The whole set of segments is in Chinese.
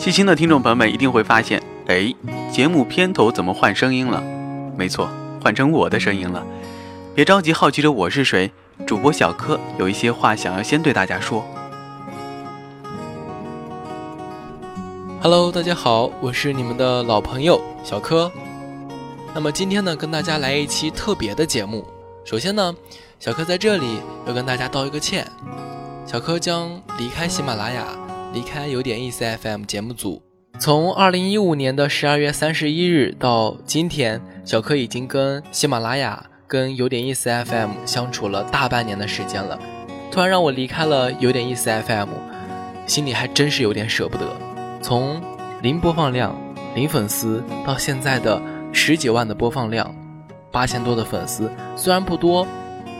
细心的听众朋友们一定会发现，哎，节目片头怎么换声音了？没错，换成我的声音了。别着急，好奇着我是谁？主播小柯有一些话想要先对大家说。Hello，大家好，我是你们的老朋友小柯。那么今天呢，跟大家来一期特别的节目。首先呢，小柯在这里要跟大家道一个歉，小柯将离开喜马拉雅。离开有点意思 FM 节目组，从二零一五年的十二月三十一日到今天，小柯已经跟喜马拉雅、跟有点意思 FM 相处了大半年的时间了。突然让我离开了有点意思 FM，心里还真是有点舍不得。从零播放量、零粉丝到现在的十几万的播放量，八千多的粉丝，虽然不多，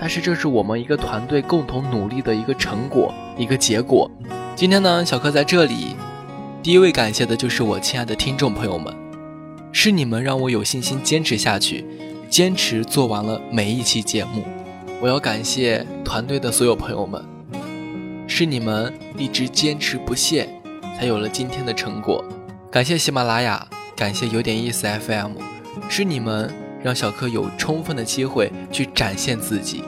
但是这是我们一个团队共同努力的一个成果，一个结果。今天呢，小柯在这里，第一位感谢的就是我亲爱的听众朋友们，是你们让我有信心坚持下去，坚持做完了每一期节目。我要感谢团队的所有朋友们，是你们一直坚持不懈，才有了今天的成果。感谢喜马拉雅，感谢有点意思 FM，是你们让小柯有充分的机会去展现自己。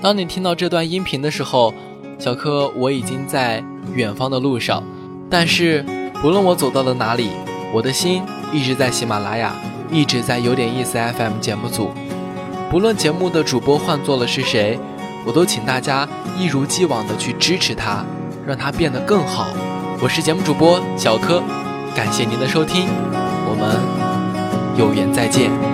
当你听到这段音频的时候。小柯，我已经在远方的路上，但是不论我走到了哪里，我的心一直在喜马拉雅，一直在有点意思 FM 节目组。不论节目的主播换做了是谁，我都请大家一如既往的去支持他，让他变得更好。我是节目主播小柯，感谢您的收听，我们有缘再见。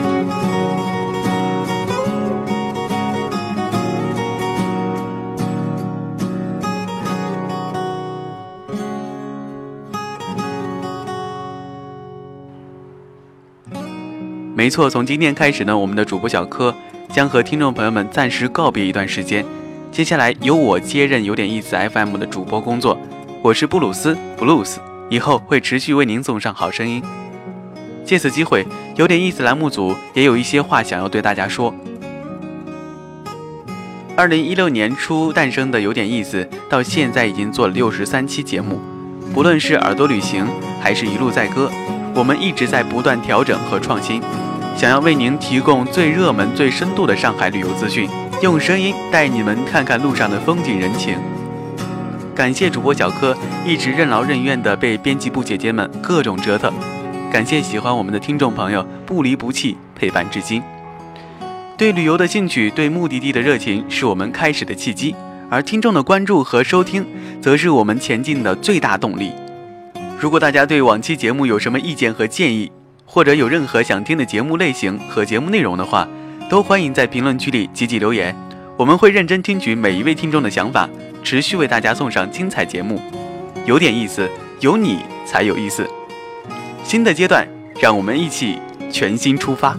没错，从今天开始呢，我们的主播小柯将和听众朋友们暂时告别一段时间，接下来由我接任有点意思 FM 的主播工作。我是布鲁斯 Blues，以后会持续为您送上好声音。借此机会，有点意思栏目组也有一些话想要对大家说。二零一六年初诞生的有点意思，到现在已经做了六十三期节目，不论是耳朵旅行，还是一路在歌，我们一直在不断调整和创新。想要为您提供最热门、最深度的上海旅游资讯，用声音带你们看看路上的风景人情。感谢主播小柯一直任劳任怨地被编辑部姐姐们各种折腾，感谢喜欢我们的听众朋友不离不弃陪伴至今。对旅游的兴趣，对目的地的热情，是我们开始的契机，而听众的关注和收听，则是我们前进的最大动力。如果大家对往期节目有什么意见和建议，或者有任何想听的节目类型和节目内容的话，都欢迎在评论区里积极留言，我们会认真听取每一位听众的想法，持续为大家送上精彩节目。有点意思，有你才有意思。新的阶段，让我们一起全新出发。